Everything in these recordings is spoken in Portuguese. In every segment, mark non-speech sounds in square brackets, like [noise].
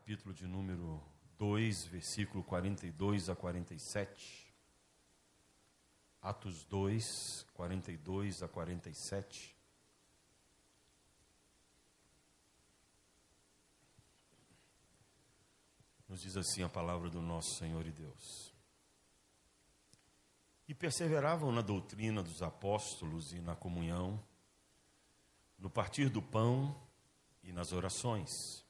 capítulo de número 2, versículo 42 a 47. Atos 2, 42 a 47. Nos diz assim a palavra do nosso Senhor e Deus. E perseveravam na doutrina dos apóstolos e na comunhão, no partir do pão e nas orações.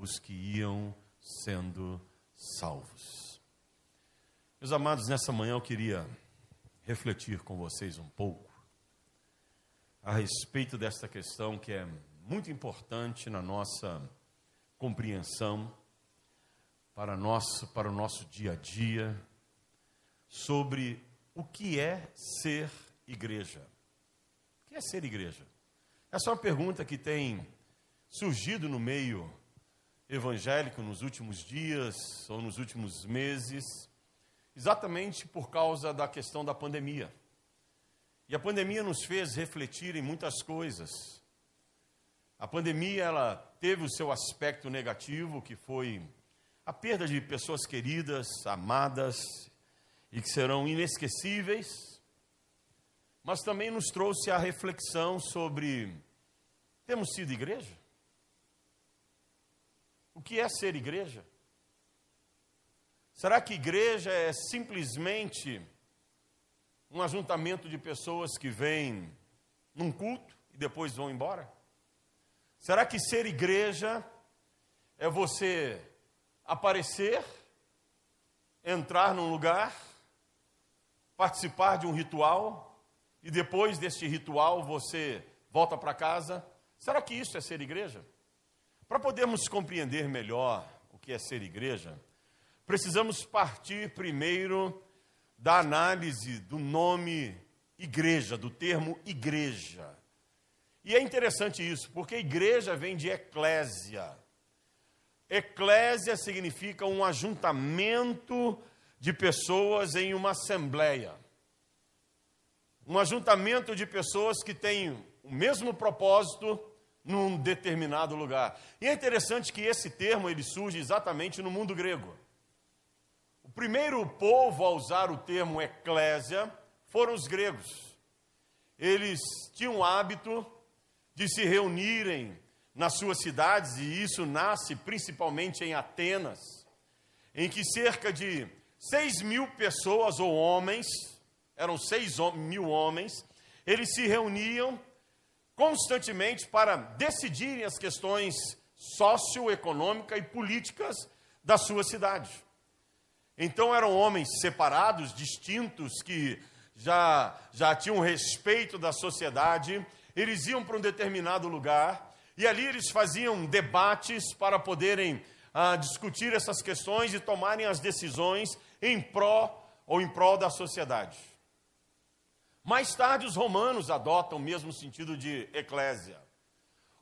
os que iam sendo salvos. Meus amados, nessa manhã eu queria refletir com vocês um pouco a respeito desta questão que é muito importante na nossa compreensão para, nosso, para o nosso dia a dia sobre o que é ser igreja. O que é ser igreja? Essa é uma pergunta que tem surgido no meio evangélico nos últimos dias ou nos últimos meses, exatamente por causa da questão da pandemia. E a pandemia nos fez refletir em muitas coisas. A pandemia ela teve o seu aspecto negativo, que foi a perda de pessoas queridas, amadas e que serão inesquecíveis, mas também nos trouxe a reflexão sobre: temos sido igreja? O que é ser igreja? Será que igreja é simplesmente um ajuntamento de pessoas que vêm num culto e depois vão embora? Será que ser igreja é você aparecer, entrar num lugar, participar de um ritual e depois deste ritual você volta para casa. Será que isso é ser igreja? Para podermos compreender melhor o que é ser igreja, precisamos partir primeiro da análise do nome igreja, do termo igreja. E é interessante isso, porque igreja vem de eclésia. Eclésia significa um ajuntamento de pessoas em uma assembleia. Um ajuntamento de pessoas que têm o mesmo propósito num determinado lugar. E é interessante que esse termo ele surge exatamente no mundo grego. O primeiro povo a usar o termo eclésia foram os gregos. Eles tinham o hábito de se reunirem nas suas cidades, e isso nasce principalmente em Atenas, em que cerca de 6 mil pessoas ou homens, eram 6 mil homens, eles se reuniam constantemente para decidirem as questões socioeconômicas e políticas da sua cidade. Então eram homens separados, distintos, que já, já tinham respeito da sociedade, eles iam para um determinado lugar e ali eles faziam debates para poderem ah, discutir essas questões e tomarem as decisões em pró ou em prol da sociedade. Mais tarde, os romanos adotam o mesmo sentido de eclésia.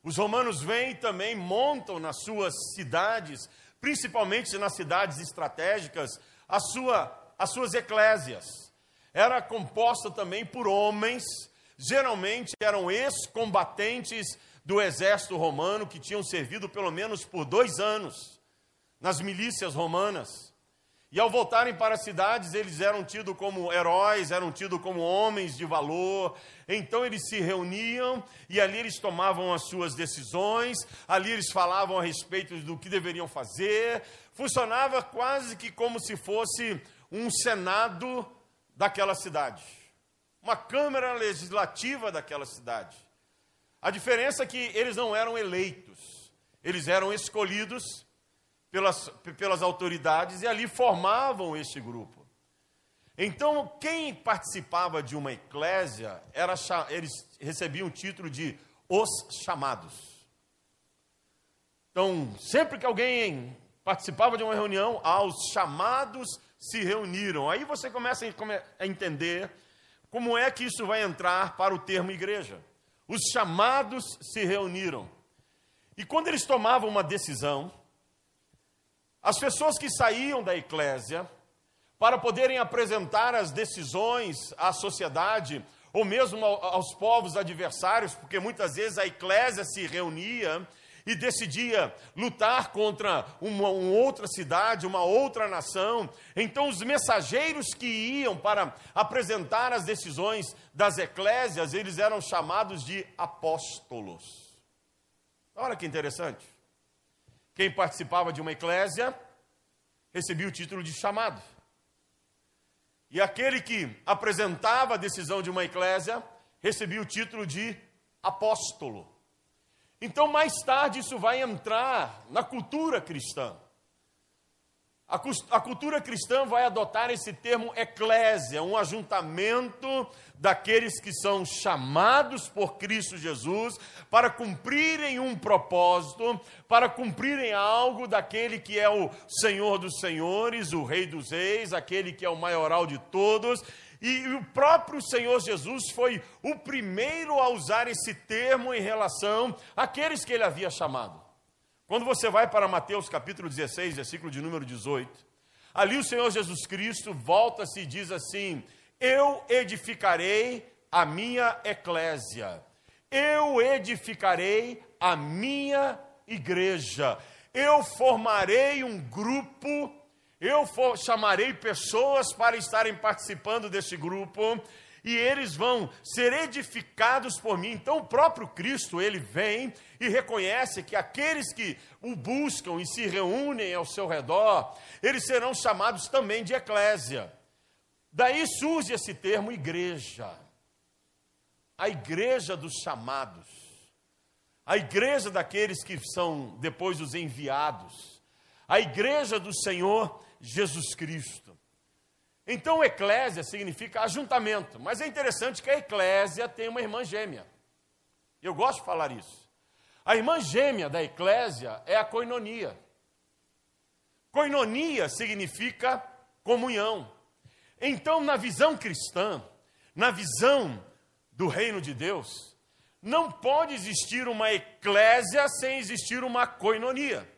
Os romanos vêm e também montam nas suas cidades, principalmente nas cidades estratégicas, a sua, as suas eclésias. Era composta também por homens, geralmente eram ex-combatentes do exército romano que tinham servido pelo menos por dois anos nas milícias romanas. E ao voltarem para as cidades, eles eram tidos como heróis, eram tidos como homens de valor. Então eles se reuniam e ali eles tomavam as suas decisões, ali eles falavam a respeito do que deveriam fazer. Funcionava quase que como se fosse um senado daquela cidade, uma câmara legislativa daquela cidade. A diferença é que eles não eram eleitos, eles eram escolhidos pelas, pelas autoridades e ali formavam este grupo. Então, quem participava de uma eclésia, era, eles recebiam o título de os chamados. Então, sempre que alguém participava de uma reunião, ah, os chamados se reuniram. Aí você começa a entender como é que isso vai entrar para o termo igreja. Os chamados se reuniram. E quando eles tomavam uma decisão, as pessoas que saíam da eclésia para poderem apresentar as decisões à sociedade, ou mesmo aos povos adversários, porque muitas vezes a eclésia se reunia e decidia lutar contra uma, uma, outra cidade, uma outra nação. Então, os mensageiros que iam para apresentar as decisões das eclésias, eles eram chamados de apóstolos. Olha que interessante. Quem participava de uma eclésia recebia o título de chamado. E aquele que apresentava a decisão de uma eclésia recebia o título de apóstolo. Então, mais tarde, isso vai entrar na cultura cristã. A, cultura cristã vai adotar esse termo eclésia, um ajuntamento daqueles que são chamados por Cristo Jesus para cumprirem um propósito, para cumprirem algo daquele que é o Senhor dos Senhores, o Rei dos Reis, aquele que é o maioral de todos. E o próprio Senhor Jesus foi o primeiro a usar esse termo em relação àqueles que ele havia chamado. Quando você vai para Mateus capítulo 16, versículo de número 18, ali o Senhor Jesus Cristo volta-se e diz assim: Eu edificarei a minha eclésia, eu edificarei a minha igreja, eu formarei um grupo, eu for, chamarei pessoas para estarem participando desse grupo, e eles vão ser edificados por mim. Então o próprio Cristo, ele vem e reconhece que aqueles que o buscam e se reúnem ao seu redor, eles serão chamados também de eclésia. Daí surge esse termo igreja. A igreja dos chamados. A igreja daqueles que são depois os enviados. A igreja do Senhor Jesus Cristo. Então, eclésia significa ajuntamento, mas é interessante que a eclésia tem uma irmã gêmea. Eu gosto de falar isso. A irmã gêmea da eclésia é a coinonia. Coinonia significa comunhão. Então, na visão cristã, na visão do reino de Deus, não pode existir uma eclésia sem existir uma coinonia.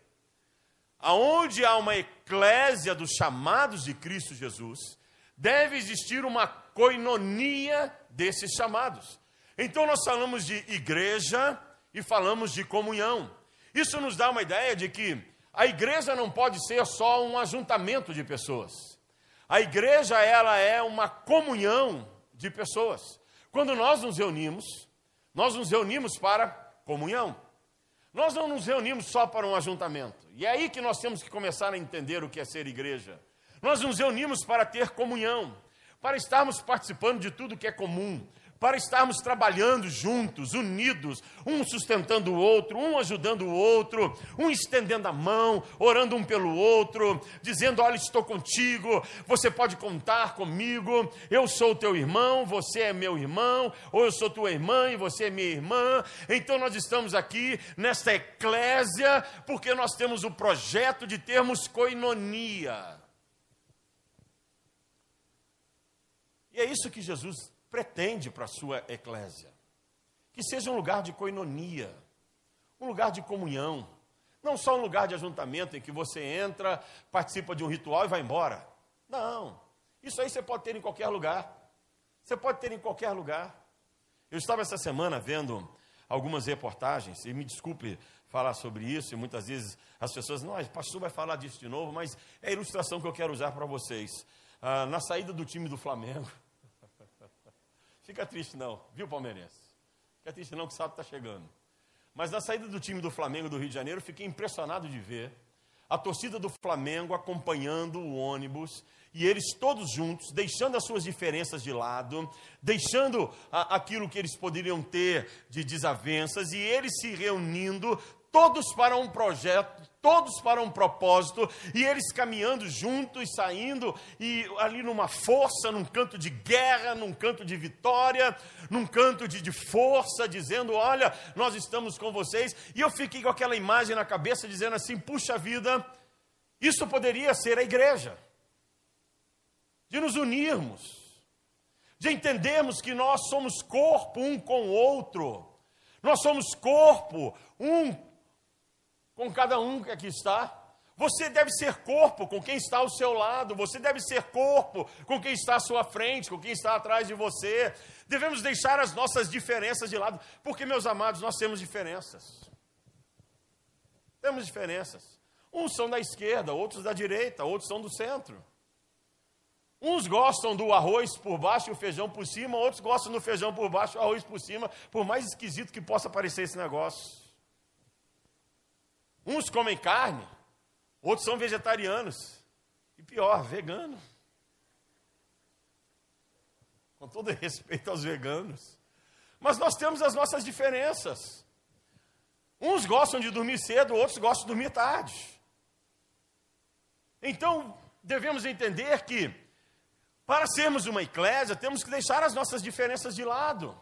Aonde há uma eclésia dos chamados de Cristo Jesus, deve existir uma coinonia desses chamados. Então nós falamos de igreja e falamos de comunhão. Isso nos dá uma ideia de que a igreja não pode ser só um ajuntamento de pessoas. A igreja ela é uma comunhão de pessoas. Quando nós nos reunimos, nós nos reunimos para comunhão. Nós não nos reunimos só para um ajuntamento. E é aí que nós temos que começar a entender o que é ser igreja. Nós nos reunimos para ter comunhão, para estarmos participando de tudo que é comum, para estarmos trabalhando juntos, unidos, um sustentando o outro, um ajudando o outro, um estendendo a mão, orando um pelo outro, dizendo: Olha, estou contigo, você pode contar comigo, eu sou teu irmão, você é meu irmão, ou eu sou tua irmã e você é minha irmã. Então nós estamos aqui nesta eclésia, porque nós temos o projeto de termos coinonia. É isso que Jesus pretende para a sua eclésia. Que seja um lugar de coinonia, um lugar de comunhão, não só um lugar de ajuntamento em que você entra, participa de um ritual e vai embora. Não. Isso aí você pode ter em qualquer lugar. Você pode ter em qualquer lugar. Eu estava essa semana vendo algumas reportagens, e me desculpe falar sobre isso, e muitas vezes as pessoas, não, pastor vai falar disso de novo, mas é a ilustração que eu quero usar para vocês. Ah, na saída do time do Flamengo, fica triste não, viu palmeirense? Fica triste não que o sábado está chegando. Mas na saída do time do Flamengo do Rio de Janeiro, fiquei impressionado de ver a torcida do Flamengo acompanhando o ônibus e eles todos juntos, deixando as suas diferenças de lado, deixando a, aquilo que eles poderiam ter de desavenças e eles se reunindo, todos para um projeto, todos para um propósito, e eles caminhando juntos, saindo, e ali numa força, num canto de guerra, num canto de vitória, num canto de, de força, dizendo: Olha, nós estamos com vocês. E eu fiquei com aquela imagem na cabeça, dizendo assim: Puxa vida, isso poderia ser a igreja, de nos unirmos, de entendermos que nós somos corpo um com o outro, nós somos corpo um com cada um que aqui está. Você deve ser corpo com quem está ao seu lado, você deve ser corpo com quem está à sua frente, com quem está atrás de você. Devemos deixar as nossas diferenças de lado, porque, meus amados, nós temos diferenças. Temos diferenças. Uns são da esquerda, outros da direita, outros são do centro. Uns gostam do arroz por baixo e o feijão por cima, outros gostam do feijão por baixo e o arroz por cima, por mais esquisito que possa parecer esse negócio. Uns comem carne, outros são vegetarianos. E pior, vegano. Com todo [laughs] respeito aos veganos. Mas nós temos as nossas diferenças. Uns gostam de dormir cedo, outros gostam de dormir tarde. Então, devemos entender que, para sermos uma eclésia, temos que deixar as nossas diferenças de lado.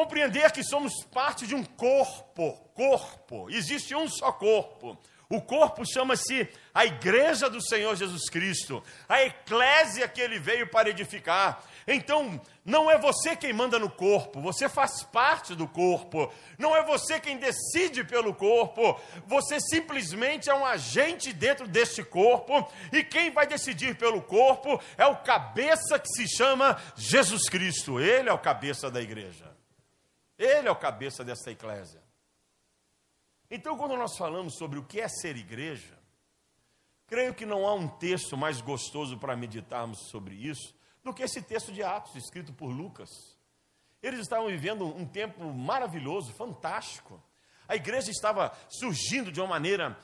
Compreender que somos parte de um corpo, corpo, existe um só corpo. O corpo chama-se a Igreja do Senhor Jesus Cristo, a eclésia que ele veio para edificar. Então, não é você quem manda no corpo, você faz parte do corpo. Não é você quem decide pelo corpo, você simplesmente é um agente dentro deste corpo. E quem vai decidir pelo corpo é o cabeça que se chama Jesus Cristo. Ele é o cabeça da igreja. Ele é o cabeça dessa eclésia. Então, quando nós falamos sobre o que é ser igreja, creio que não há um texto mais gostoso para meditarmos sobre isso do que esse texto de Atos, escrito por Lucas. Eles estavam vivendo um tempo maravilhoso, fantástico. A igreja estava surgindo de uma maneira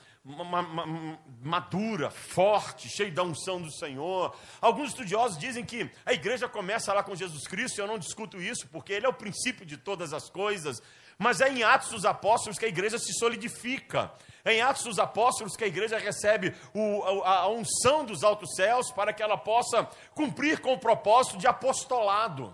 madura, forte, cheia da unção do Senhor. Alguns estudiosos dizem que a igreja começa lá com Jesus Cristo, eu não discuto isso, porque ele é o princípio de todas as coisas. Mas é em Atos dos Apóstolos que a igreja se solidifica. É em Atos dos Apóstolos que a igreja recebe o, a, a unção dos altos céus para que ela possa cumprir com o propósito de apostolado,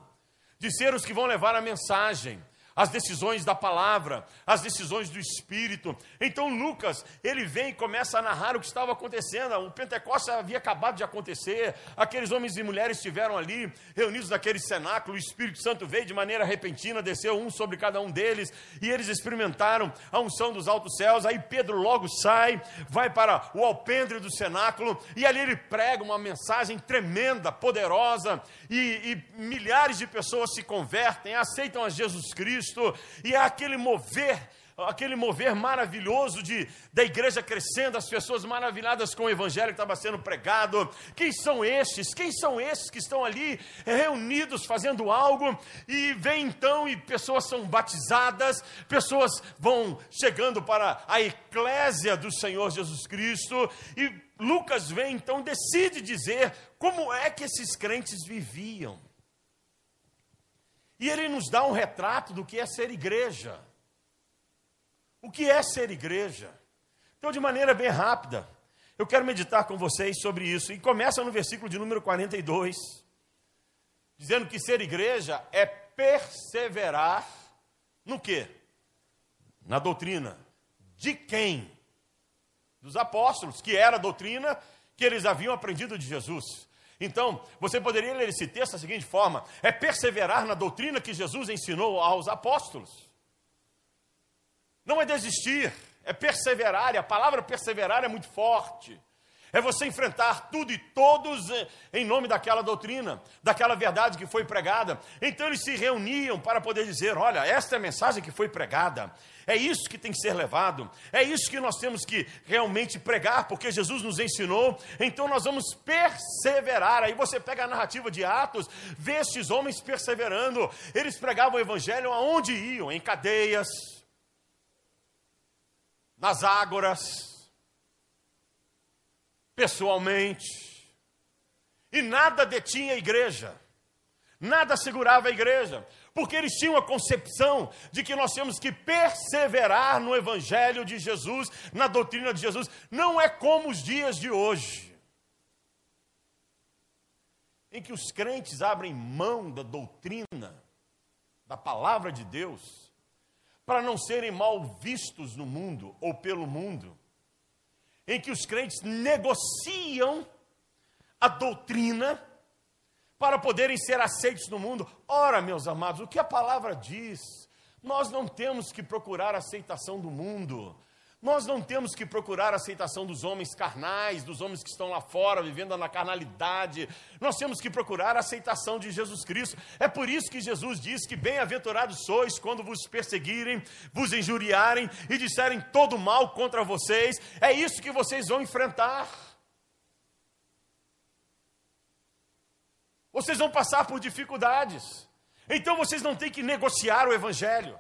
de ser os que vão levar a mensagem as decisões da palavra, as decisões do Espírito. Então Lucas, ele vem e começa a narrar o que estava acontecendo. O Pentecostes havia acabado de acontecer, aqueles homens e mulheres estiveram ali, reunidos naquele cenáculo, o Espírito Santo veio de maneira repentina, desceu um sobre cada um deles, e eles experimentaram a unção dos altos céus. Aí Pedro logo sai, vai para o alpendre do cenáculo, e ali ele prega uma mensagem tremenda, poderosa, e, e milhares de pessoas se convertem, aceitam a Jesus Cristo Cristo, e é aquele mover, aquele mover maravilhoso de, da igreja crescendo, as pessoas maravilhadas com o evangelho que estava sendo pregado. Quem são estes? Quem são estes que estão ali reunidos fazendo algo? E vem então e pessoas são batizadas, pessoas vão chegando para a eclésia do Senhor Jesus Cristo, e Lucas vem então, decide dizer como é que esses crentes viviam. E ele nos dá um retrato do que é ser igreja. O que é ser igreja? Então, de maneira bem rápida, eu quero meditar com vocês sobre isso. E começa no versículo de número 42, dizendo que ser igreja é perseverar no quê? Na doutrina. De quem? Dos apóstolos, que era a doutrina que eles haviam aprendido de Jesus. Então, você poderia ler esse texto da seguinte forma: é perseverar na doutrina que Jesus ensinou aos apóstolos. Não é desistir, é perseverar, e a palavra perseverar é muito forte. É você enfrentar tudo e todos em nome daquela doutrina, daquela verdade que foi pregada. Então eles se reuniam para poder dizer: olha, esta é a mensagem que foi pregada, é isso que tem que ser levado, é isso que nós temos que realmente pregar, porque Jesus nos ensinou, então nós vamos perseverar. Aí você pega a narrativa de Atos, vê estes homens perseverando, eles pregavam o evangelho aonde iam, em cadeias, nas ágoras pessoalmente. E nada detinha a igreja, nada segurava a igreja, porque eles tinham a concepção de que nós temos que perseverar no Evangelho de Jesus, na doutrina de Jesus. Não é como os dias de hoje, em que os crentes abrem mão da doutrina, da palavra de Deus, para não serem mal vistos no mundo ou pelo mundo em que os crentes negociam a doutrina para poderem ser aceitos no mundo. Ora, meus amados, o que a palavra diz? Nós não temos que procurar a aceitação do mundo. Nós não temos que procurar a aceitação dos homens carnais, dos homens que estão lá fora vivendo na carnalidade. Nós temos que procurar a aceitação de Jesus Cristo. É por isso que Jesus diz que bem-aventurados sois quando vos perseguirem, vos injuriarem e disserem todo mal contra vocês. É isso que vocês vão enfrentar. Vocês vão passar por dificuldades. Então vocês não têm que negociar o evangelho.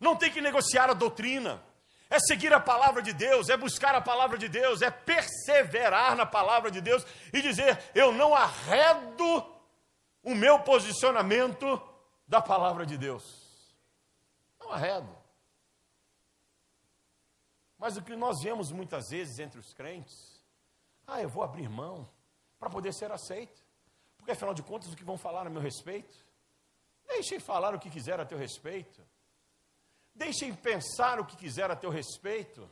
Não tem que negociar a doutrina é seguir a palavra de Deus, é buscar a palavra de Deus, é perseverar na palavra de Deus e dizer: eu não arredo o meu posicionamento da palavra de Deus. Não arredo. Mas o que nós vemos muitas vezes entre os crentes, ah, eu vou abrir mão para poder ser aceito. Porque afinal de contas, o que vão falar a meu respeito? Deixem falar o que quiser a teu respeito. Deixem pensar o que quiser a teu respeito.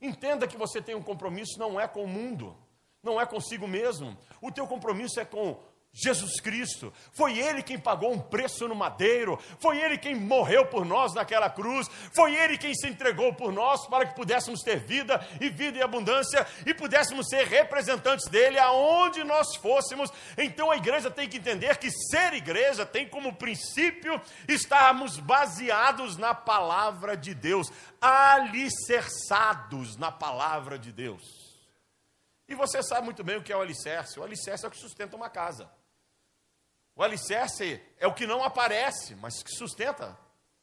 Entenda que você tem um compromisso, não é com o mundo, não é consigo mesmo. O teu compromisso é com Jesus Cristo. Foi Ele quem pagou um preço no madeiro, foi Ele quem morreu por nós naquela cruz, foi Ele quem se entregou por nós para que pudéssemos ter vida e vida e abundância e pudéssemos ser representantes dele aonde nós fôssemos. Então a igreja tem que entender que ser igreja tem como princípio estarmos baseados na palavra de Deus, alicerçados na palavra de Deus. E você sabe muito bem o que é o alicerce. O alicerce é o que sustenta uma casa. O alicerce é o que não aparece, mas que sustenta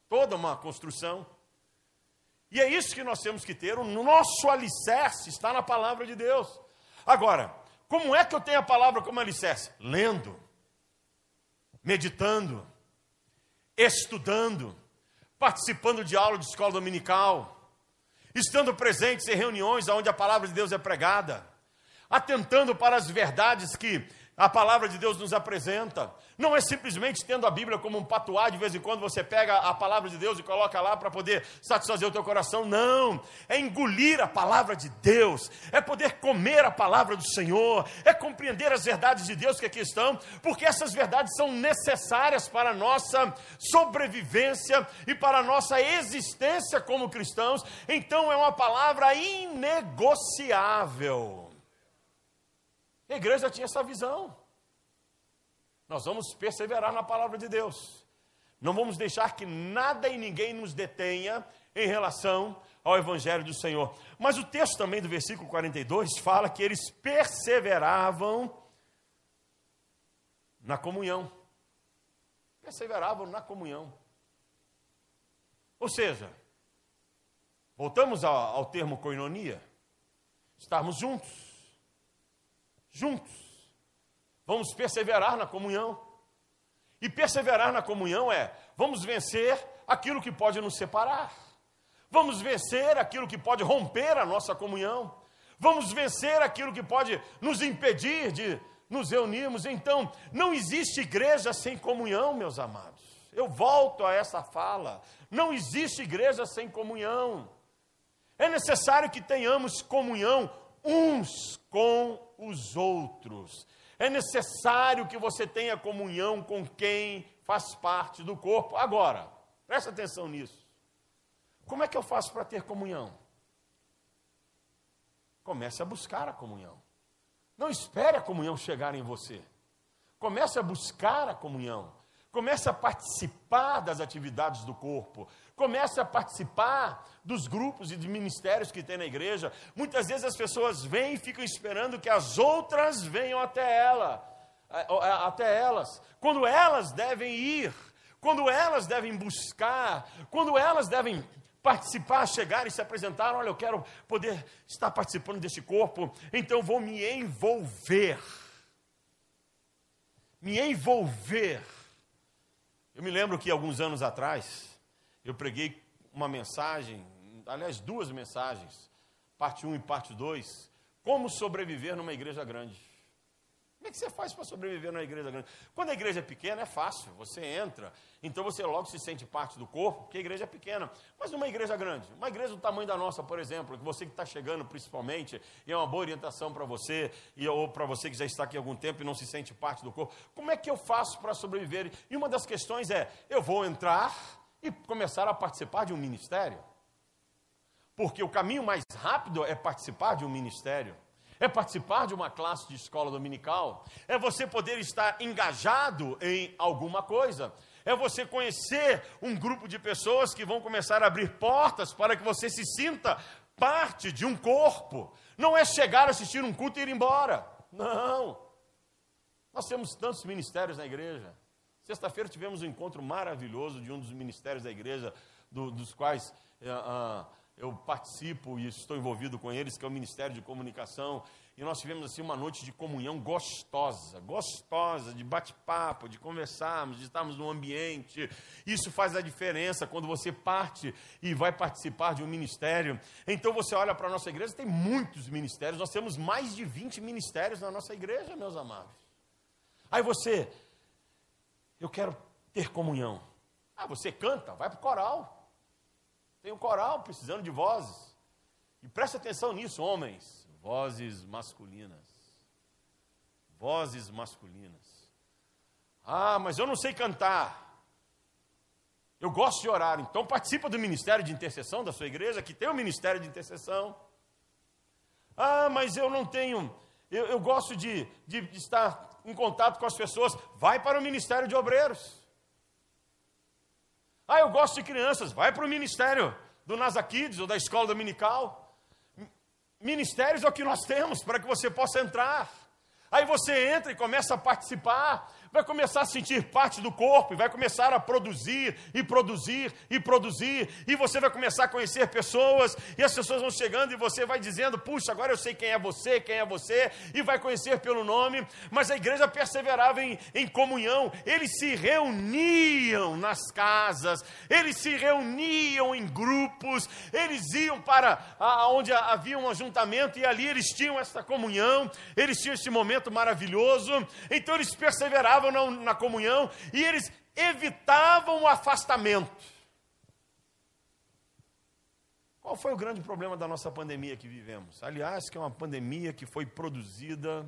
toda uma construção. E é isso que nós temos que ter. O nosso alicerce está na palavra de Deus. Agora, como é que eu tenho a palavra como alicerce? Lendo, meditando, estudando, participando de aula de escola dominical, estando presentes em reuniões onde a palavra de Deus é pregada, atentando para as verdades que a palavra de Deus nos apresenta. Não é simplesmente tendo a Bíblia como um patuá, de vez em quando você pega a palavra de Deus e coloca lá para poder satisfazer o teu coração. Não, é engolir a palavra de Deus, é poder comer a palavra do Senhor, é compreender as verdades de Deus que aqui estão, porque essas verdades são necessárias para a nossa sobrevivência e para a nossa existência como cristãos. Então é uma palavra inegociável. A igreja tinha essa visão. Nós vamos perseverar na palavra de Deus. Não vamos deixar que nada e ninguém nos detenha em relação ao Evangelho do Senhor. Mas o texto também do versículo 42 fala que eles perseveravam na comunhão. Perseveravam na comunhão. Ou seja, voltamos ao, ao termo coinonia, estarmos juntos juntos. Vamos perseverar na comunhão. E perseverar na comunhão é: vamos vencer aquilo que pode nos separar. Vamos vencer aquilo que pode romper a nossa comunhão. Vamos vencer aquilo que pode nos impedir de nos reunirmos. Então, não existe igreja sem comunhão, meus amados. Eu volto a essa fala. Não existe igreja sem comunhão. É necessário que tenhamos comunhão uns com os outros. É necessário que você tenha comunhão com quem faz parte do corpo. Agora, presta atenção nisso. Como é que eu faço para ter comunhão? Comece a buscar a comunhão. Não espere a comunhão chegar em você. Comece a buscar a comunhão. Comece a participar das atividades do corpo. Comece a participar dos grupos e de ministérios que tem na igreja. Muitas vezes as pessoas vêm e ficam esperando que as outras venham até ela, até elas, quando elas devem ir, quando elas devem buscar, quando elas devem participar, chegar e se apresentar. Olha, eu quero poder estar participando desse corpo, então vou me envolver. Me envolver. Eu me lembro que alguns anos atrás, eu preguei uma mensagem, aliás, duas mensagens, parte 1 e parte 2, como sobreviver numa igreja grande. Como é que você faz para sobreviver numa igreja grande? Quando a igreja é pequena, é fácil. Você entra, então você logo se sente parte do corpo, porque a igreja é pequena. Mas numa igreja grande, uma igreja do tamanho da nossa, por exemplo, que você que está chegando principalmente, e é uma boa orientação para você, e, ou para você que já está aqui há algum tempo e não se sente parte do corpo, como é que eu faço para sobreviver? E uma das questões é: eu vou entrar e começar a participar de um ministério. Porque o caminho mais rápido é participar de um ministério é participar de uma classe de escola dominical, é você poder estar engajado em alguma coisa, é você conhecer um grupo de pessoas que vão começar a abrir portas para que você se sinta parte de um corpo. Não é chegar, assistir um culto e ir embora. Não. Nós temos tantos ministérios na igreja. Sexta-feira tivemos um encontro maravilhoso de um dos ministérios da igreja, do, dos quais. Uh, uh, eu participo e estou envolvido com eles, que é o Ministério de Comunicação, e nós tivemos assim uma noite de comunhão gostosa, gostosa, de bate-papo, de conversarmos, de estarmos no ambiente. Isso faz a diferença quando você parte e vai participar de um ministério. Então você olha para a nossa igreja, tem muitos ministérios, nós temos mais de 20 ministérios na nossa igreja, meus amados. Aí você, eu quero ter comunhão. Ah, você canta, vai para o coral. Tem um coral precisando de vozes. E preste atenção nisso, homens. Vozes masculinas. Vozes masculinas. Ah, mas eu não sei cantar. Eu gosto de orar. Então participa do ministério de intercessão da sua igreja, que tem o um ministério de intercessão. Ah, mas eu não tenho. Eu, eu gosto de, de estar em contato com as pessoas. Vai para o ministério de obreiros. Ah, eu gosto de crianças, vai para o ministério do Nazaquides ou da escola dominical. Ministérios é o que nós temos para que você possa entrar. Aí você entra e começa a participar vai começar a sentir parte do corpo e vai começar a produzir e produzir e produzir, e você vai começar a conhecer pessoas, e as pessoas vão chegando e você vai dizendo: Puxa, agora eu sei quem é você, quem é você, e vai conhecer pelo nome. Mas a igreja perseverava em, em comunhão, eles se reuniam nas casas, eles se reuniam em grupos, eles iam para a, onde havia um ajuntamento e ali eles tinham essa comunhão, eles tinham esse momento maravilhoso, então eles perseveravam na, na comunhão e eles evitavam o afastamento. Qual foi o grande problema da nossa pandemia que vivemos? Aliás, que é uma pandemia que foi produzida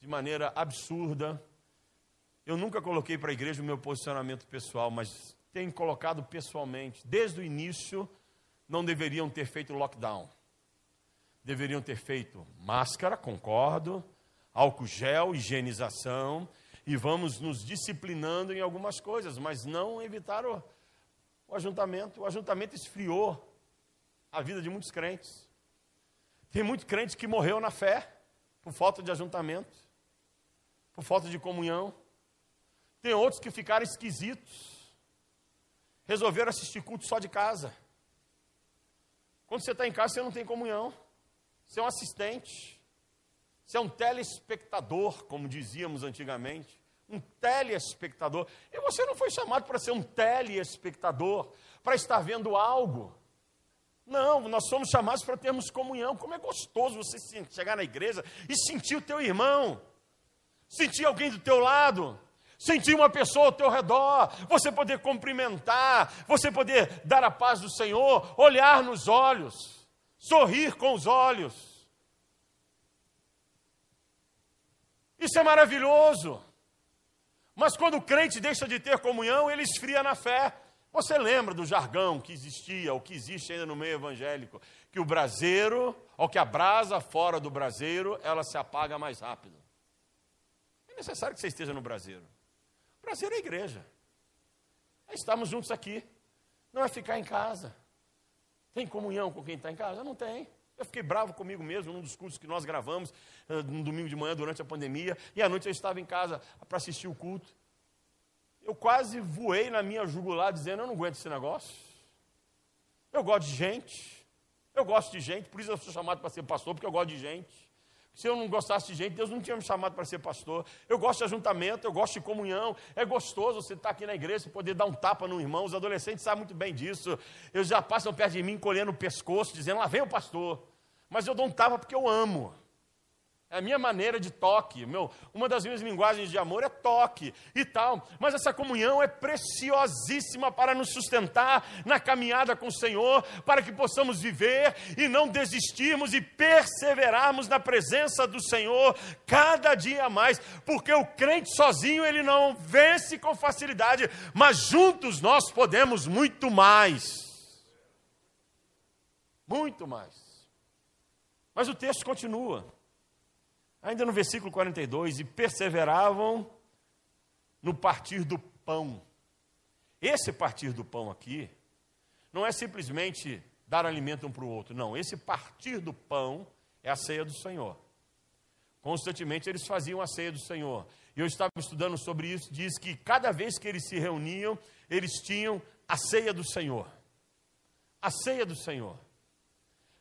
de maneira absurda. Eu nunca coloquei para a igreja o meu posicionamento pessoal, mas tenho colocado pessoalmente. Desde o início, não deveriam ter feito lockdown. Deveriam ter feito máscara, concordo, álcool gel, higienização, e vamos nos disciplinando em algumas coisas, mas não evitar o, o ajuntamento. O ajuntamento esfriou a vida de muitos crentes. Tem muito crente que morreu na fé por falta de ajuntamento, por falta de comunhão. Tem outros que ficaram esquisitos, resolveram assistir culto só de casa. Quando você está em casa, você não tem comunhão. Você é um assistente. Você é um telespectador, como dizíamos antigamente. Um telespectador. E você não foi chamado para ser um telespectador, para estar vendo algo. Não, nós somos chamados para termos comunhão. Como é gostoso você chegar na igreja e sentir o teu irmão, sentir alguém do teu lado, sentir uma pessoa ao teu redor, você poder cumprimentar, você poder dar a paz do Senhor, olhar nos olhos, sorrir com os olhos. Isso é maravilhoso. Mas quando o crente deixa de ter comunhão, ele esfria na fé. Você lembra do jargão que existia, ou que existe ainda no meio evangélico, que o braseiro, ou que a brasa fora do braseiro, ela se apaga mais rápido. É necessário que você esteja no braseiro. O braseiro é a igreja. É estamos juntos aqui. Não é ficar em casa. Tem comunhão com quem está em casa? Não tem. Eu fiquei bravo comigo mesmo num dos cursos que nós gravamos uh, no domingo de manhã durante a pandemia, e à noite eu estava em casa para assistir o culto. Eu quase voei na minha jugular dizendo: Eu não aguento esse negócio. Eu gosto de gente. Eu gosto de gente, por isso eu sou chamado para ser pastor, porque eu gosto de gente. Se eu não gostasse de gente, Deus não tinha me chamado para ser pastor. Eu gosto de ajuntamento, eu gosto de comunhão. É gostoso você estar aqui na igreja e poder dar um tapa no irmão. Os adolescentes sabem muito bem disso. Eles já passam perto de mim, colhendo o pescoço, dizendo: lá vem o pastor. Mas eu dou um tapa porque eu amo. É a minha maneira de toque. Meu, uma das minhas linguagens de amor é toque e tal. Mas essa comunhão é preciosíssima para nos sustentar na caminhada com o Senhor, para que possamos viver e não desistirmos e perseverarmos na presença do Senhor cada dia mais. Porque o crente sozinho ele não vence com facilidade, mas juntos nós podemos muito mais. Muito mais. Mas o texto continua. Ainda no versículo 42, e perseveravam no partir do pão. Esse partir do pão aqui não é simplesmente dar alimento um para o outro, não. Esse partir do pão é a ceia do Senhor. Constantemente eles faziam a ceia do Senhor. E eu estava estudando sobre isso, diz que cada vez que eles se reuniam, eles tinham a ceia do Senhor. A ceia do Senhor.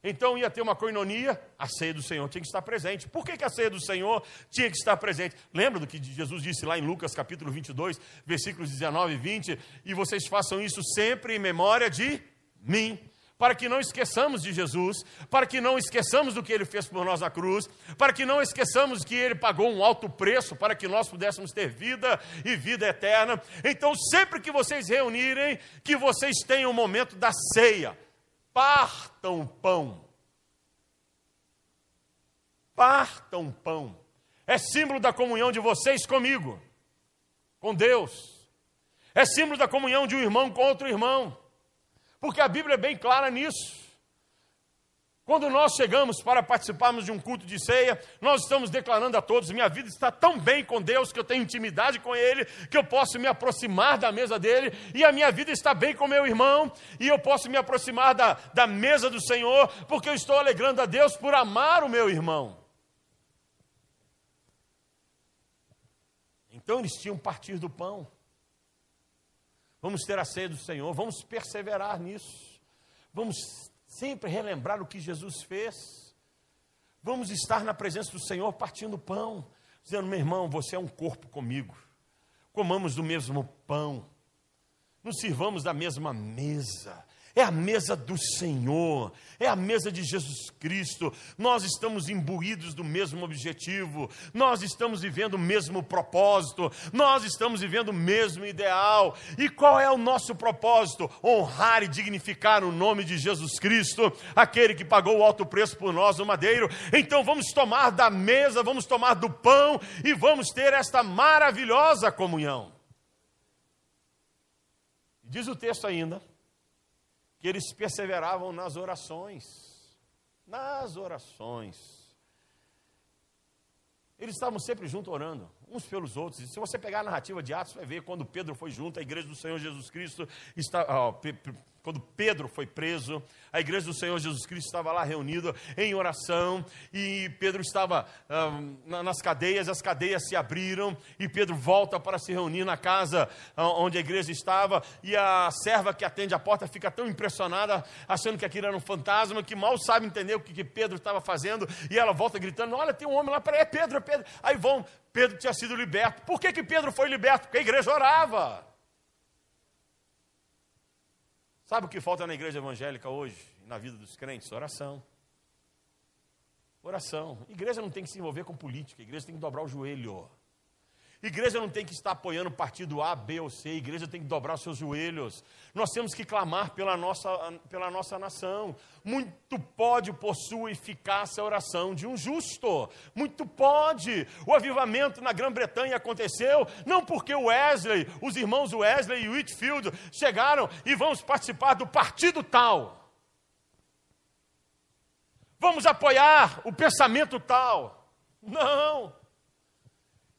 Então ia ter uma coinonia, a ceia do Senhor tinha que estar presente. Por que, que, a ceia do Senhor tinha que estar presente? Lembra do que Jesus disse lá em Lucas capítulo 22, versículos 19 e 20? E vocês façam isso sempre em memória de mim. Para que não esqueçamos de Jesus, para que não esqueçamos do que ele fez por nós na cruz, para que não esqueçamos que ele pagou um alto preço para que nós pudéssemos ter vida e vida eterna. Então, sempre que vocês reunirem, que vocês tenham o momento da ceia partam pão. Partam pão. É símbolo da comunhão de vocês comigo, com Deus. É símbolo da comunhão de um irmão com outro irmão. Porque a Bíblia é bem clara nisso. Quando nós chegamos para participarmos de um culto de ceia, nós estamos declarando a todos: minha vida está tão bem com Deus, que eu tenho intimidade com Ele, que eu posso me aproximar da mesa dele, e a minha vida está bem com meu irmão, e eu posso me aproximar da, da mesa do Senhor, porque eu estou alegrando a Deus por amar o meu irmão. Então eles tinham partir do pão. Vamos ter a ceia do Senhor, vamos perseverar nisso. Vamos sempre relembrar o que Jesus fez. Vamos estar na presença do Senhor partindo pão, dizendo: meu irmão, você é um corpo comigo. Comamos do mesmo pão, nos sirvamos da mesma mesa, é a mesa do Senhor, é a mesa de Jesus Cristo. Nós estamos imbuídos do mesmo objetivo, nós estamos vivendo o mesmo propósito, nós estamos vivendo o mesmo ideal. E qual é o nosso propósito? Honrar e dignificar o nome de Jesus Cristo, aquele que pagou o alto preço por nós no madeiro. Então vamos tomar da mesa, vamos tomar do pão e vamos ter esta maravilhosa comunhão. Diz o texto ainda que eles perseveravam nas orações. Nas orações. Eles estavam sempre juntos orando, uns pelos outros. E se você pegar a narrativa de Atos, vai ver quando Pedro foi junto, a igreja do Senhor Jesus Cristo está, quando Pedro foi preso, a igreja do Senhor Jesus Cristo estava lá reunida em oração, e Pedro estava ah, nas cadeias, as cadeias se abriram, e Pedro volta para se reunir na casa ah, onde a igreja estava, e a serva que atende a porta fica tão impressionada, achando que aquilo era um fantasma, que mal sabe entender o que, que Pedro estava fazendo, e ela volta gritando: Olha, tem um homem lá, peraí, é Pedro, é Pedro. Aí vão, Pedro tinha sido liberto. Por que, que Pedro foi liberto? Porque a igreja orava. Sabe o que falta na igreja evangélica hoje, na vida dos crentes? Oração. Oração. Igreja não tem que se envolver com política, igreja tem que dobrar o joelho. Igreja não tem que estar apoiando partido A, B ou C, igreja tem que dobrar os seus joelhos. Nós temos que clamar pela nossa, pela nossa nação. Muito pode por sua eficácia a oração de um justo. Muito pode. O avivamento na Grã-Bretanha aconteceu não porque o Wesley, os irmãos Wesley e Whitfield chegaram e vamos participar do partido tal. vamos apoiar o pensamento tal. Não.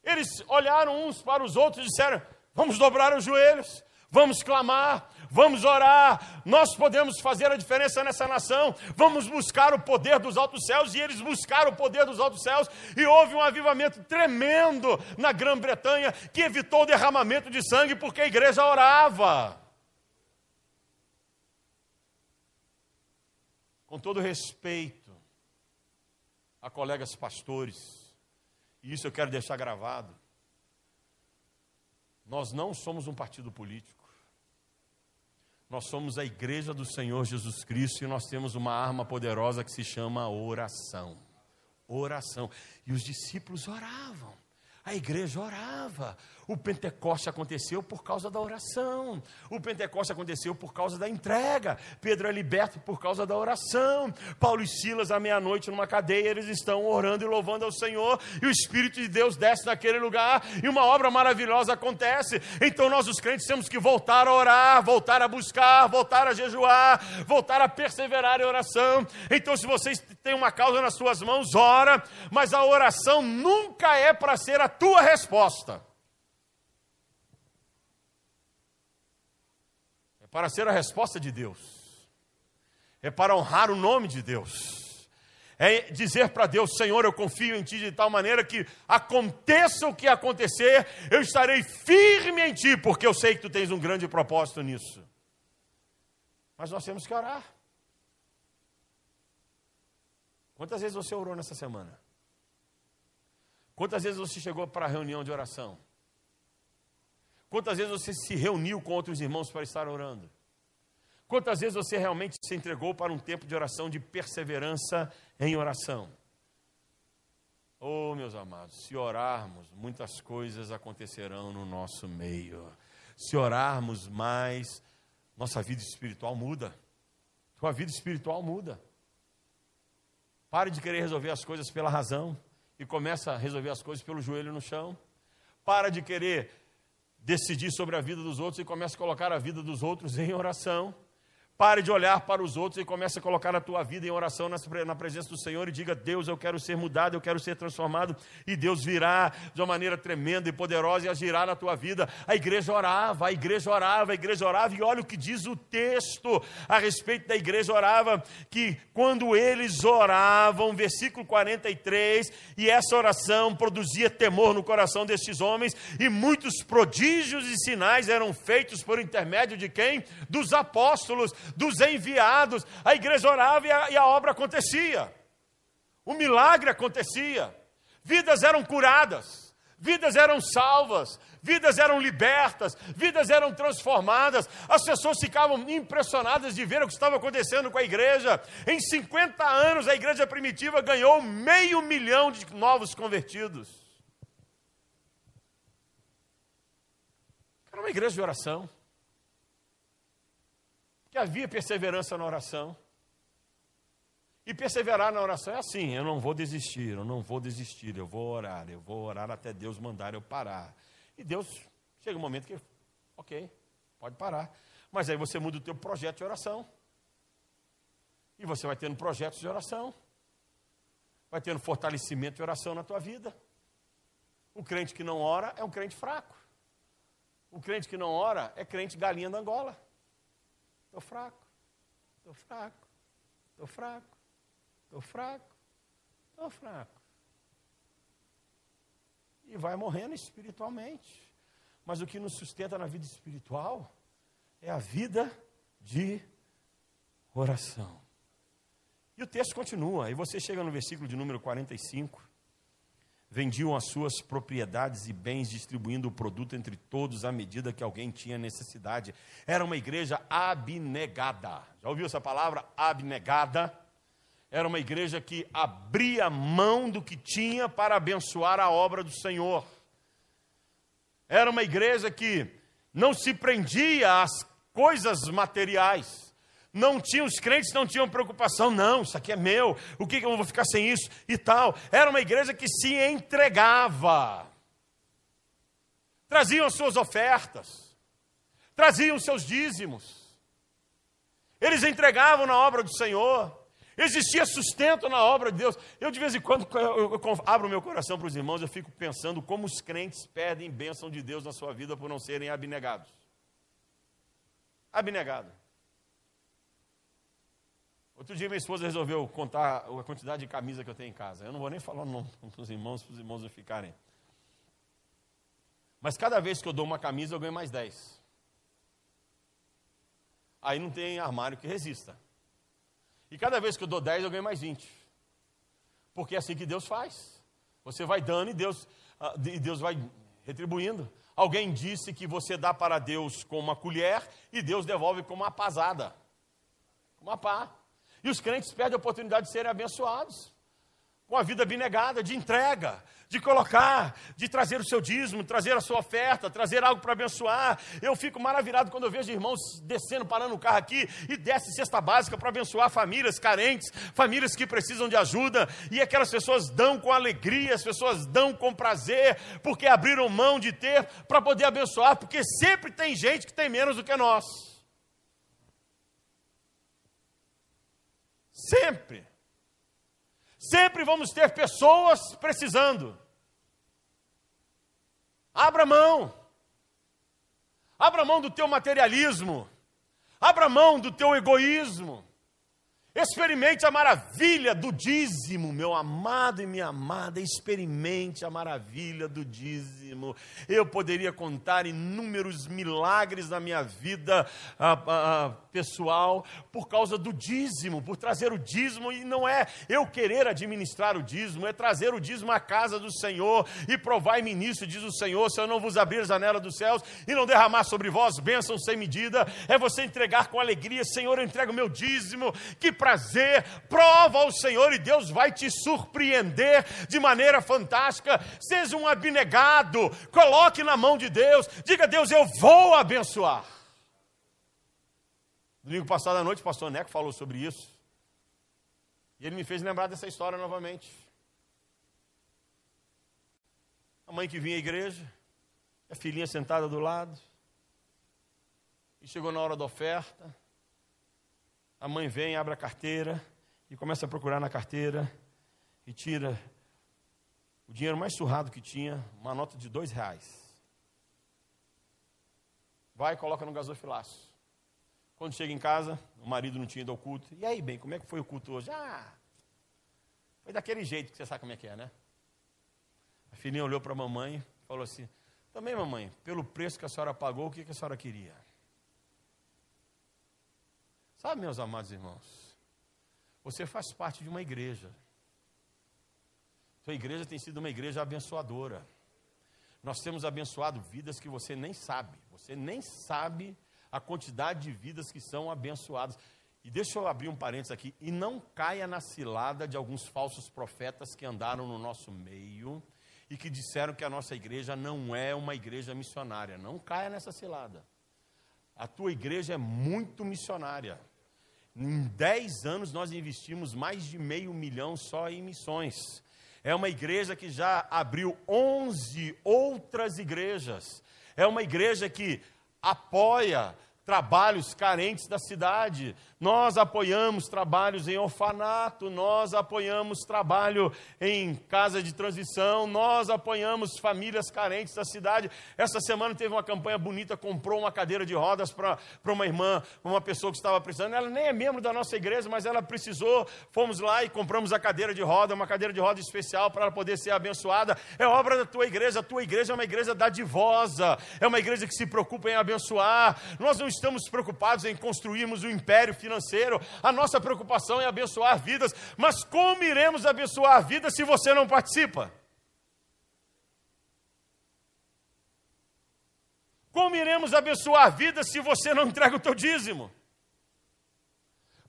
Eles olharam uns para os outros e disseram: vamos dobrar os joelhos, vamos clamar, vamos orar, nós podemos fazer a diferença nessa nação, vamos buscar o poder dos altos céus, e eles buscaram o poder dos altos céus, e houve um avivamento tremendo na Grã-Bretanha, que evitou o derramamento de sangue, porque a igreja orava. Com todo respeito a colegas pastores, e isso eu quero deixar gravado. Nós não somos um partido político. Nós somos a igreja do Senhor Jesus Cristo e nós temos uma arma poderosa que se chama oração. Oração. E os discípulos oravam. A igreja orava. O Pentecoste aconteceu por causa da oração. O Pentecoste aconteceu por causa da entrega. Pedro é liberto por causa da oração. Paulo e Silas, à meia-noite, numa cadeia, eles estão orando e louvando ao Senhor. E o Espírito de Deus desce naquele lugar. E uma obra maravilhosa acontece. Então nós, os crentes, temos que voltar a orar, voltar a buscar, voltar a jejuar, voltar a perseverar em oração. Então, se vocês têm uma causa nas suas mãos, ora. Mas a oração nunca é para ser a tua resposta. Para ser a resposta de Deus. É para honrar o nome de Deus. É dizer para Deus, Senhor, eu confio em Ti de tal maneira que aconteça o que acontecer, eu estarei firme em Ti, porque eu sei que Tu tens um grande propósito nisso. Mas nós temos que orar. Quantas vezes você orou nessa semana? Quantas vezes você chegou para a reunião de oração? Quantas vezes você se reuniu com outros irmãos para estar orando? Quantas vezes você realmente se entregou para um tempo de oração, de perseverança em oração? Oh, meus amados, se orarmos, muitas coisas acontecerão no nosso meio. Se orarmos mais, nossa vida espiritual muda. Tua vida espiritual muda. Pare de querer resolver as coisas pela razão e começa a resolver as coisas pelo joelho no chão. Para de querer decidir sobre a vida dos outros e começa a colocar a vida dos outros em oração. Pare de olhar para os outros e comece a colocar a tua vida em oração na presença do Senhor e diga: Deus, eu quero ser mudado, eu quero ser transformado. E Deus virá de uma maneira tremenda e poderosa e agirá na tua vida. A igreja orava, a igreja orava, a igreja orava. E olha o que diz o texto a respeito da igreja orava: que quando eles oravam, versículo 43, e essa oração produzia temor no coração destes homens, e muitos prodígios e sinais eram feitos por intermédio de quem? Dos apóstolos dos enviados. A igreja orava e a, e a obra acontecia. O milagre acontecia. Vidas eram curadas, vidas eram salvas, vidas eram libertas, vidas eram transformadas, as pessoas ficavam impressionadas de ver o que estava acontecendo com a igreja. Em 50 anos, a igreja primitiva ganhou meio milhão de novos convertidos. Era uma igreja de oração que havia perseverança na oração. E perseverar na oração é assim: eu não vou desistir, eu não vou desistir, eu vou orar, eu vou orar até Deus mandar eu parar. E Deus chega um momento que, ok, pode parar. Mas aí você muda o teu projeto de oração. E você vai tendo projetos de oração. Vai tendo fortalecimento de oração na tua vida. O crente que não ora é um crente fraco. O crente que não ora é crente galinha da Angola. Estou fraco, estou fraco, estou fraco, estou fraco, estou fraco. E vai morrendo espiritualmente. Mas o que nos sustenta na vida espiritual é a vida de oração. E o texto continua, e você chega no versículo de número 45 vendiam as suas propriedades e bens, distribuindo o produto entre todos à medida que alguém tinha necessidade. Era uma igreja abnegada. Já ouviu essa palavra? Abnegada. Era uma igreja que abria mão do que tinha para abençoar a obra do Senhor. Era uma igreja que não se prendia às coisas materiais não tinham, os crentes não tinham preocupação, não, isso aqui é meu, o que, que eu vou ficar sem isso e tal. Era uma igreja que se entregava, traziam as suas ofertas, traziam os seus dízimos, eles entregavam na obra do Senhor, Existia sustento na obra de Deus. Eu, de vez em quando, eu, eu, abro meu coração para os irmãos, eu fico pensando como os crentes perdem bênção de Deus na sua vida por não serem abnegados. Abnegado. Outro dia minha esposa resolveu contar a quantidade de camisa que eu tenho em casa. Eu não vou nem falar o nome [laughs] para os irmãos, para os irmãos não ficarem. Mas cada vez que eu dou uma camisa, eu ganho mais 10. Aí não tem armário que resista. E cada vez que eu dou 10, eu ganho mais 20. Porque é assim que Deus faz. Você vai dando e Deus, ah, e Deus vai retribuindo. Alguém disse que você dá para Deus com uma colher e Deus devolve com uma pasada. Uma pá. E os crentes perdem a oportunidade de serem abençoados. Com a vida abnegada, de entrega, de colocar, de trazer o seu dízimo, trazer a sua oferta, trazer algo para abençoar. Eu fico maravilhado quando eu vejo irmãos descendo, parando o carro aqui e desce cesta básica para abençoar famílias carentes, famílias que precisam de ajuda, e aquelas pessoas dão com alegria, as pessoas dão com prazer, porque abriram mão de ter para poder abençoar, porque sempre tem gente que tem menos do que nós. Sempre. Sempre vamos ter pessoas precisando. Abra mão. Abra mão do teu materialismo. Abra mão do teu egoísmo. Experimente a maravilha do dízimo, meu amado e minha amada, experimente a maravilha do dízimo. Eu poderia contar inúmeros milagres na minha vida ah, ah, pessoal por causa do dízimo, por trazer o dízimo, e não é eu querer administrar o dízimo, é trazer o dízimo à casa do Senhor e provar em nisso, diz o Senhor, se eu não vos abrir a janela dos céus e não derramar sobre vós bênçãos sem medida, é você entregar com alegria, Senhor, eu entrego o meu dízimo, que prazer, prova ao Senhor e Deus vai te surpreender de maneira fantástica. Seja um abnegado, coloque na mão de Deus, diga a Deus: Eu vou abençoar. Domingo passado à noite, o pastor Neco falou sobre isso. E ele me fez lembrar dessa história novamente. A mãe que vinha à igreja, a filhinha sentada do lado, e chegou na hora da oferta. A mãe vem, abre a carteira e começa a procurar na carteira e tira o dinheiro mais surrado que tinha, uma nota de dois reais. Vai e coloca no gasofilaço. Quando chega em casa, o marido não tinha ido ao culto. E aí, bem, como é que foi o culto hoje? Ah, foi daquele jeito que você sabe como é que é, né? A filhinha olhou para a mamãe e falou assim: Também, mamãe, pelo preço que a senhora pagou, o que a senhora queria? Sabe, meus amados irmãos, você faz parte de uma igreja. Sua igreja tem sido uma igreja abençoadora. Nós temos abençoado vidas que você nem sabe. Você nem sabe a quantidade de vidas que são abençoadas. E deixa eu abrir um parênteses aqui. E não caia na cilada de alguns falsos profetas que andaram no nosso meio e que disseram que a nossa igreja não é uma igreja missionária. Não caia nessa cilada. A tua igreja é muito missionária. Em 10 anos nós investimos mais de meio milhão só em missões. É uma igreja que já abriu 11 outras igrejas. É uma igreja que apoia trabalhos carentes da cidade, nós apoiamos trabalhos em orfanato, nós apoiamos trabalho em casa de transição, nós apoiamos famílias carentes da cidade. Essa semana teve uma campanha bonita, comprou uma cadeira de rodas para uma irmã, uma pessoa que estava precisando. Ela nem é membro da nossa igreja, mas ela precisou. Fomos lá e compramos a cadeira de roda, uma cadeira de roda especial para ela poder ser abençoada. É obra da tua igreja. A tua igreja é uma igreja dadivosa, é uma igreja que se preocupa em abençoar. Nós não estamos preocupados em construirmos o um império financeiro a nossa preocupação é abençoar vidas, mas como iremos abençoar vidas se você não participa? Como iremos abençoar vidas se você não entrega o teu dízimo?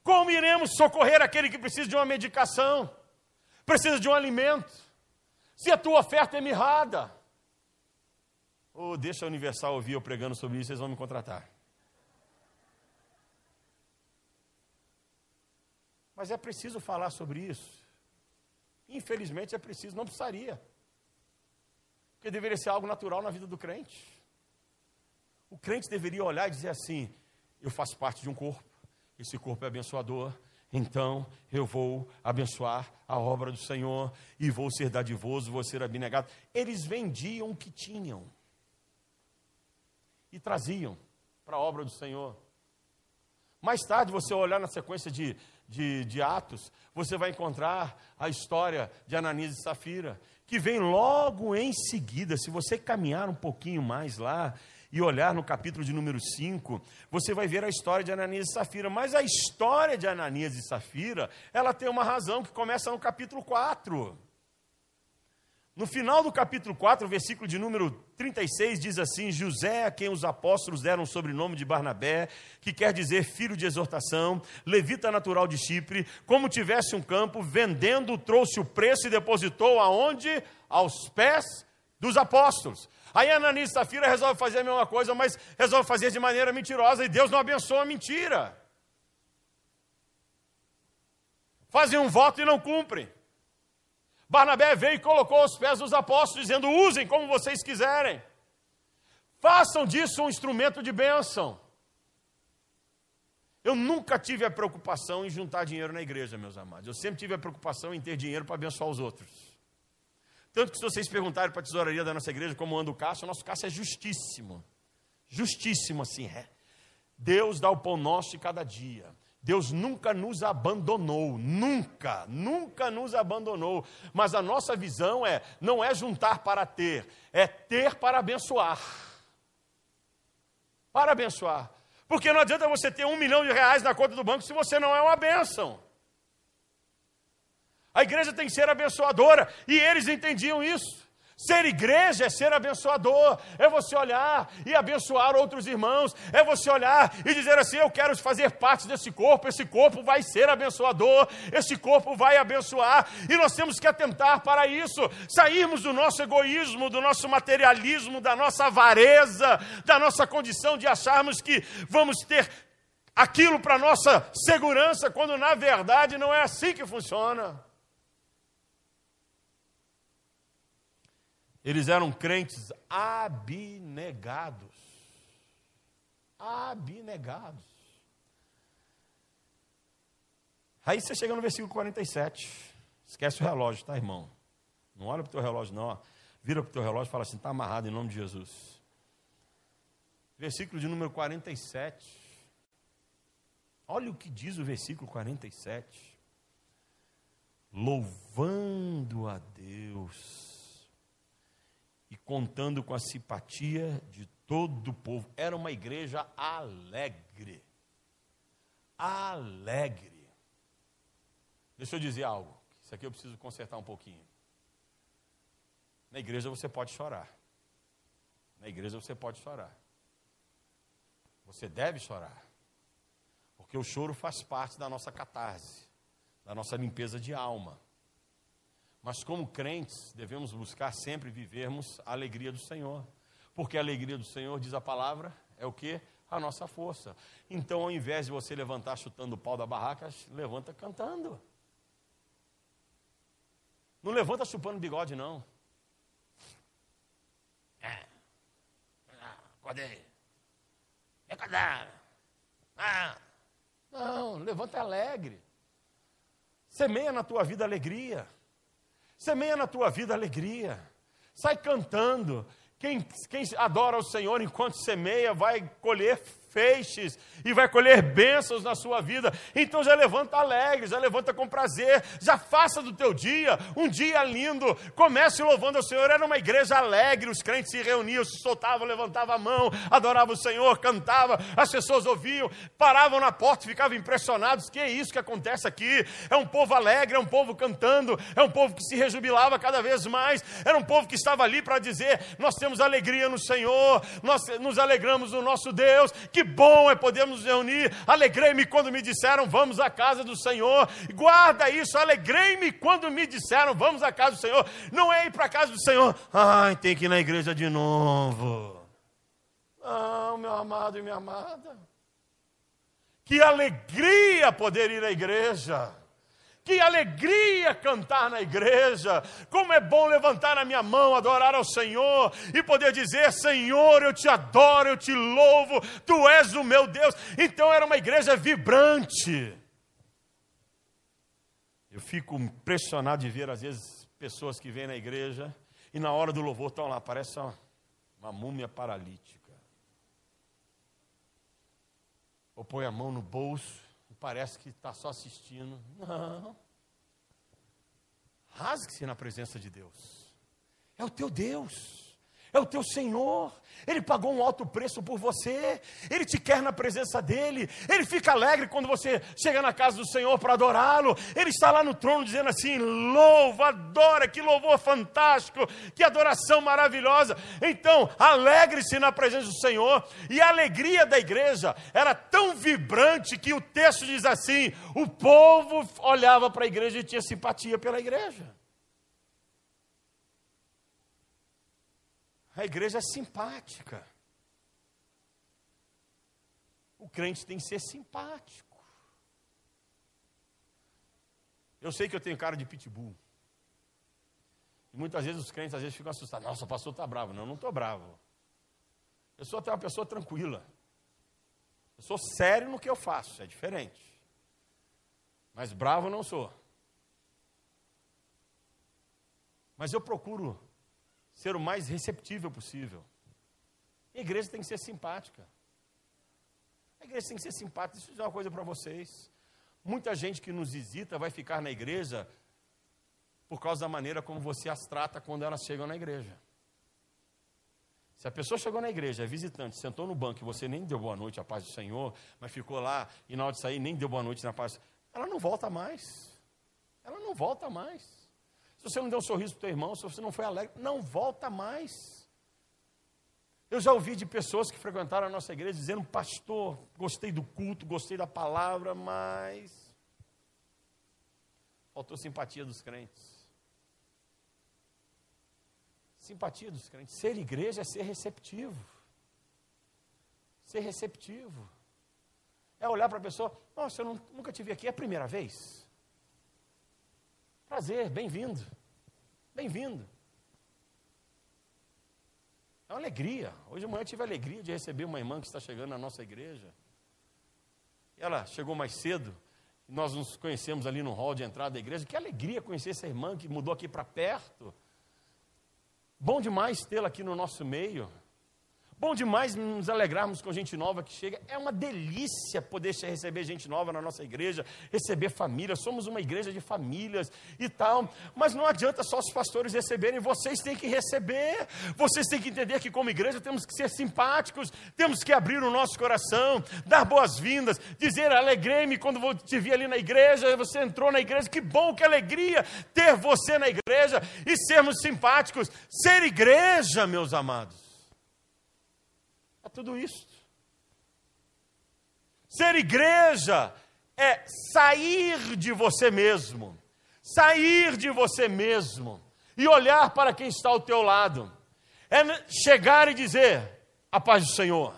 Como iremos socorrer aquele que precisa de uma medicação, precisa de um alimento, se a tua oferta é mirrada? Ou oh, deixa a Universal ouvir eu pregando sobre isso, eles vão me contratar. Mas é preciso falar sobre isso. Infelizmente é preciso, não precisaria. Porque deveria ser algo natural na vida do crente. O crente deveria olhar e dizer assim: eu faço parte de um corpo, esse corpo é abençoador, então eu vou abençoar a obra do Senhor e vou ser dadivoso, vou ser abnegado. Eles vendiam o que tinham e traziam para a obra do Senhor. Mais tarde, você olhar na sequência de, de, de, Atos, você vai encontrar a história de Ananias e Safira, que vem logo em seguida. Se você caminhar um pouquinho mais lá, e olhar no capítulo de número 5, você vai ver a história de Ananias e Safira. Mas a história de Ananias e Safira, ela tem uma razão que começa no capítulo 4. No final do capítulo 4, versículo de número 36, diz assim: José, a quem os apóstolos deram o sobrenome de Barnabé, que quer dizer filho de exortação, levita natural de Chipre, como tivesse um campo, vendendo, trouxe o preço e depositou aonde? Aos pés dos apóstolos. Aí Ananias e Safira resolve fazer a mesma coisa, mas resolve fazer de maneira mentirosa e Deus não abençoa a mentira. Fazem um voto e não cumprem. Barnabé veio e colocou aos pés dos apóstolos, dizendo: usem como vocês quiserem. Façam disso um instrumento de bênção. Eu nunca tive a preocupação em juntar dinheiro na igreja, meus amados. Eu sempre tive a preocupação em ter dinheiro para abençoar os outros. Tanto que se vocês perguntarem para a tesouraria da nossa igreja como anda o caixa, o nosso caixa é justíssimo. Justíssimo assim é. Deus dá o pão nosso de cada dia. Deus nunca nos abandonou, nunca, nunca nos abandonou. Mas a nossa visão é não é juntar para ter, é ter para abençoar. Para abençoar. Porque não adianta você ter um milhão de reais na conta do banco se você não é uma bênção. A igreja tem que ser abençoadora, e eles entendiam isso. Ser igreja é ser abençoador, é você olhar e abençoar outros irmãos, é você olhar e dizer assim: Eu quero fazer parte desse corpo, esse corpo vai ser abençoador, esse corpo vai abençoar, e nós temos que atentar para isso, sairmos do nosso egoísmo, do nosso materialismo, da nossa avareza, da nossa condição de acharmos que vamos ter aquilo para nossa segurança, quando na verdade não é assim que funciona. Eles eram crentes abnegados. Abnegados. Aí você chega no versículo 47. Esquece o relógio, tá, irmão? Não olha para o teu relógio, não. Ó. Vira para o teu relógio e fala assim: está amarrado em nome de Jesus. Versículo de número 47. Olha o que diz o versículo 47. Louvando a Deus contando com a simpatia de todo o povo. Era uma igreja alegre. Alegre. Deixa eu dizer algo. Isso aqui eu preciso consertar um pouquinho. Na igreja você pode chorar. Na igreja você pode chorar. Você deve chorar. Porque o choro faz parte da nossa catarse, da nossa limpeza de alma. Mas como crentes, devemos buscar sempre vivermos a alegria do Senhor. Porque a alegria do Senhor, diz a palavra, é o que? A nossa força. Então, ao invés de você levantar chutando o pau da barraca, levanta cantando. Não levanta chupando bigode, não. É. Ah, acordei. É? Ah. Não, levanta alegre. Semeia na tua vida alegria. Semeia na tua vida alegria. Sai cantando. Quem, quem adora o Senhor enquanto semeia vai colher feixes e vai colher bênçãos na sua vida. Então já levanta alegre, já levanta com prazer, já faça do teu dia um dia lindo. Comece louvando ao Senhor. Era uma igreja alegre, os crentes se reuniam, se soltavam, levantavam a mão, adoravam o Senhor, cantavam, as pessoas ouviam, paravam na porta, ficavam impressionados. Que é isso que acontece aqui? É um povo alegre, é um povo cantando, é um povo que se rejubilava cada vez mais. Era um povo que estava ali para dizer: Nós temos alegria no Senhor, nós nos alegramos no nosso Deus. Que bom é podermos nos reunir. Alegrei-me quando me disseram, vamos à casa do Senhor. Guarda isso, alegrei-me quando me disseram, vamos à casa do Senhor. Não é ir para a casa do Senhor, ai, tem que ir na igreja de novo. Não, meu amado e minha amada. Que alegria poder ir à igreja. Que alegria cantar na igreja. Como é bom levantar a minha mão, adorar ao Senhor e poder dizer: Senhor, eu te adoro, eu te louvo, tu és o meu Deus. Então era uma igreja vibrante. Eu fico impressionado de ver, às vezes, pessoas que vêm na igreja e na hora do louvor estão lá, parece uma, uma múmia paralítica. Ou põe a mão no bolso parece que está só assistindo. Não. Rasgue-se na presença de Deus. É o teu Deus é o teu Senhor. Ele pagou um alto preço por você, Ele te quer na presença dEle, Ele fica alegre quando você chega na casa do Senhor para adorá-lo, Ele está lá no trono dizendo assim: louva, adora, que louvor fantástico, que adoração maravilhosa. Então, alegre-se na presença do Senhor, e a alegria da igreja era tão vibrante que o texto diz assim: o povo olhava para a igreja e tinha simpatia pela igreja. A igreja é simpática. O crente tem que ser simpático. Eu sei que eu tenho cara de pitbull. E muitas vezes os crentes às vezes ficam assustados. Nossa, o pastor está bravo. Não, eu não estou bravo. Eu sou até uma pessoa tranquila. Eu sou sério no que eu faço, é diferente. Mas bravo não sou. Mas eu procuro ser o mais receptível possível. A igreja tem que ser simpática. A igreja tem que ser simpática. Deixa eu dizer uma coisa para vocês. Muita gente que nos visita vai ficar na igreja por causa da maneira como você as trata quando elas chegam na igreja. Se a pessoa chegou na igreja, é visitante, sentou no banco e você nem deu boa noite, a paz do Senhor, mas ficou lá e na hora de sair nem deu boa noite na paz, ela não volta mais. Ela não volta mais. Se você não deu um sorriso para o teu irmão, se você não foi alegre, não volta mais. Eu já ouvi de pessoas que frequentaram a nossa igreja dizendo, pastor, gostei do culto, gostei da palavra, mas faltou simpatia dos crentes. Simpatia dos crentes. Ser igreja é ser receptivo. Ser receptivo. É olhar para a pessoa, nossa, eu não, nunca te vi aqui, é a primeira vez. Prazer, bem-vindo. Bem-vindo. É uma alegria. Hoje de manhã tive a alegria de receber uma irmã que está chegando na nossa igreja. Ela chegou mais cedo, nós nos conhecemos ali no hall de entrada da igreja. Que alegria conhecer essa irmã que mudou aqui para perto. Bom demais tê-la aqui no nosso meio. Bom demais nos alegrarmos com gente nova que chega. É uma delícia poder receber gente nova na nossa igreja, receber família. Somos uma igreja de famílias e tal. Mas não adianta só os pastores receberem, vocês têm que receber. Vocês têm que entender que, como igreja, temos que ser simpáticos, temos que abrir o nosso coração, dar boas-vindas, dizer alegrei-me quando te vi ali na igreja, você entrou na igreja. Que bom, que alegria ter você na igreja e sermos simpáticos. Ser igreja, meus amados tudo isso. Ser igreja é sair de você mesmo, sair de você mesmo e olhar para quem está ao teu lado. É chegar e dizer: A paz do Senhor.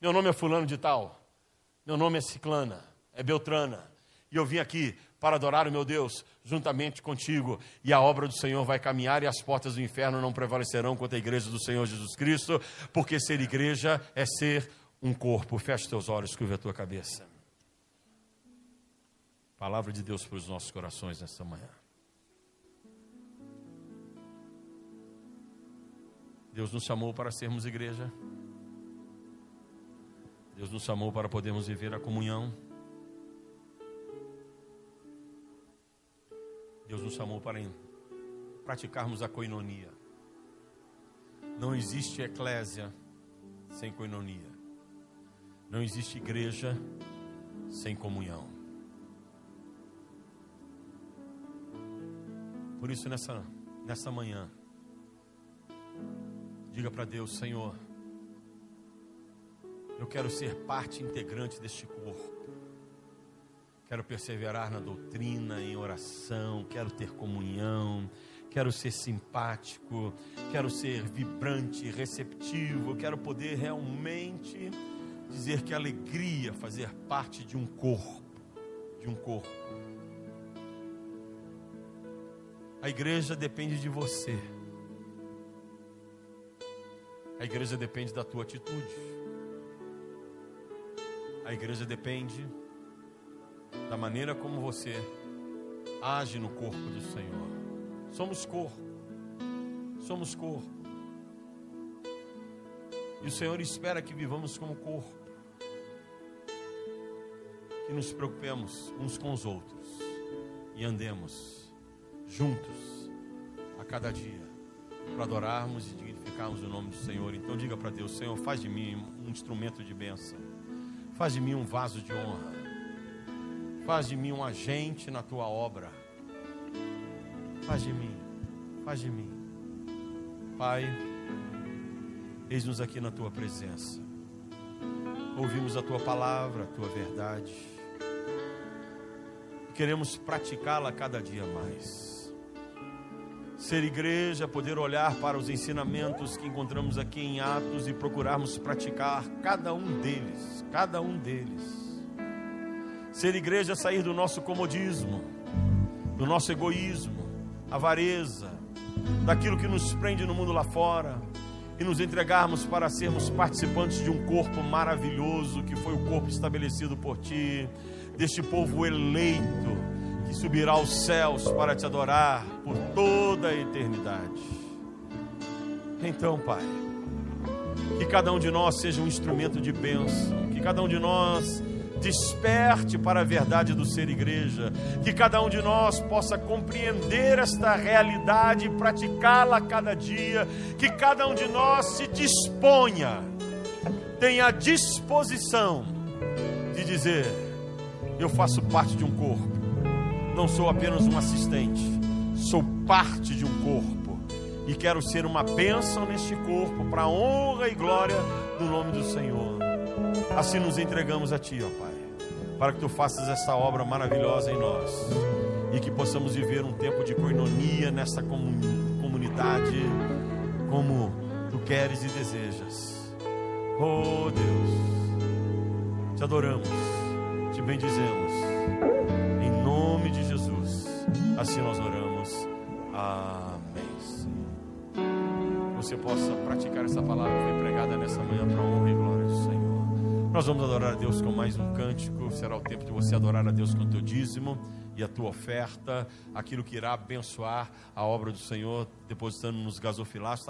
Meu nome é Fulano de Tal. Meu nome é Ciclana, é Beltrana. E eu vim aqui para adorar o meu Deus juntamente contigo, e a obra do Senhor vai caminhar e as portas do inferno não prevalecerão contra a igreja do Senhor Jesus Cristo, porque ser igreja é ser um corpo. Feche teus olhos, curva a tua cabeça. Palavra de Deus para os nossos corações nesta manhã. Deus nos chamou para sermos igreja. Deus nos chamou para podermos viver a comunhão. Deus nos chamou para praticarmos a coinonia. Não existe eclésia sem coinonia. Não existe igreja sem comunhão. Por isso, nessa, nessa manhã, diga para Deus: Senhor, eu quero ser parte integrante deste corpo. Quero perseverar na doutrina, em oração, quero ter comunhão, quero ser simpático, quero ser vibrante, receptivo, quero poder realmente dizer que alegria fazer parte de um corpo, de um corpo. A igreja depende de você. A igreja depende da tua atitude. A igreja depende da maneira como você age no corpo do Senhor. Somos corpo. Somos corpo. E o Senhor espera que vivamos como corpo. Que nos preocupemos uns com os outros e andemos juntos a cada dia para adorarmos e dignificarmos o nome do Senhor. Então diga para Deus, Senhor, faz de mim um instrumento de bênção. Faz de mim um vaso de honra. Faz de mim um agente na tua obra. Faz de mim, faz de mim. Pai, eis-nos aqui na tua presença. Ouvimos a tua palavra, a tua verdade. Queremos praticá-la cada dia mais. Ser igreja, poder olhar para os ensinamentos que encontramos aqui em Atos e procurarmos praticar cada um deles, cada um deles. Ser igreja, sair do nosso comodismo, do nosso egoísmo, avareza, daquilo que nos prende no mundo lá fora e nos entregarmos para sermos participantes de um corpo maravilhoso que foi o corpo estabelecido por ti, deste povo eleito que subirá aos céus para te adorar por toda a eternidade. Então, Pai, que cada um de nós seja um instrumento de bênção, que cada um de nós desperte para a verdade do ser igreja, que cada um de nós possa compreender esta realidade e praticá-la cada dia, que cada um de nós se disponha, tenha disposição de dizer: eu faço parte de um corpo, não sou apenas um assistente, sou parte de um corpo e quero ser uma bênção neste corpo para honra e glória do nome do Senhor. Assim nos entregamos a Ti, ó Pai, para que Tu faças essa obra maravilhosa em nós e que possamos viver um tempo de coinonia nessa comunidade, como Tu queres e desejas. Oh Deus, Te adoramos, Te bendizemos, em nome de Jesus, assim nós oramos. Amém. Você possa praticar essa palavra que foi pregada nessa manhã para honra e glória do Senhor. Nós vamos adorar a Deus com mais um cântico. Será o tempo de você adorar a Deus com o teu dízimo e a tua oferta, aquilo que irá abençoar a obra do Senhor, depositando nos gasofilastos.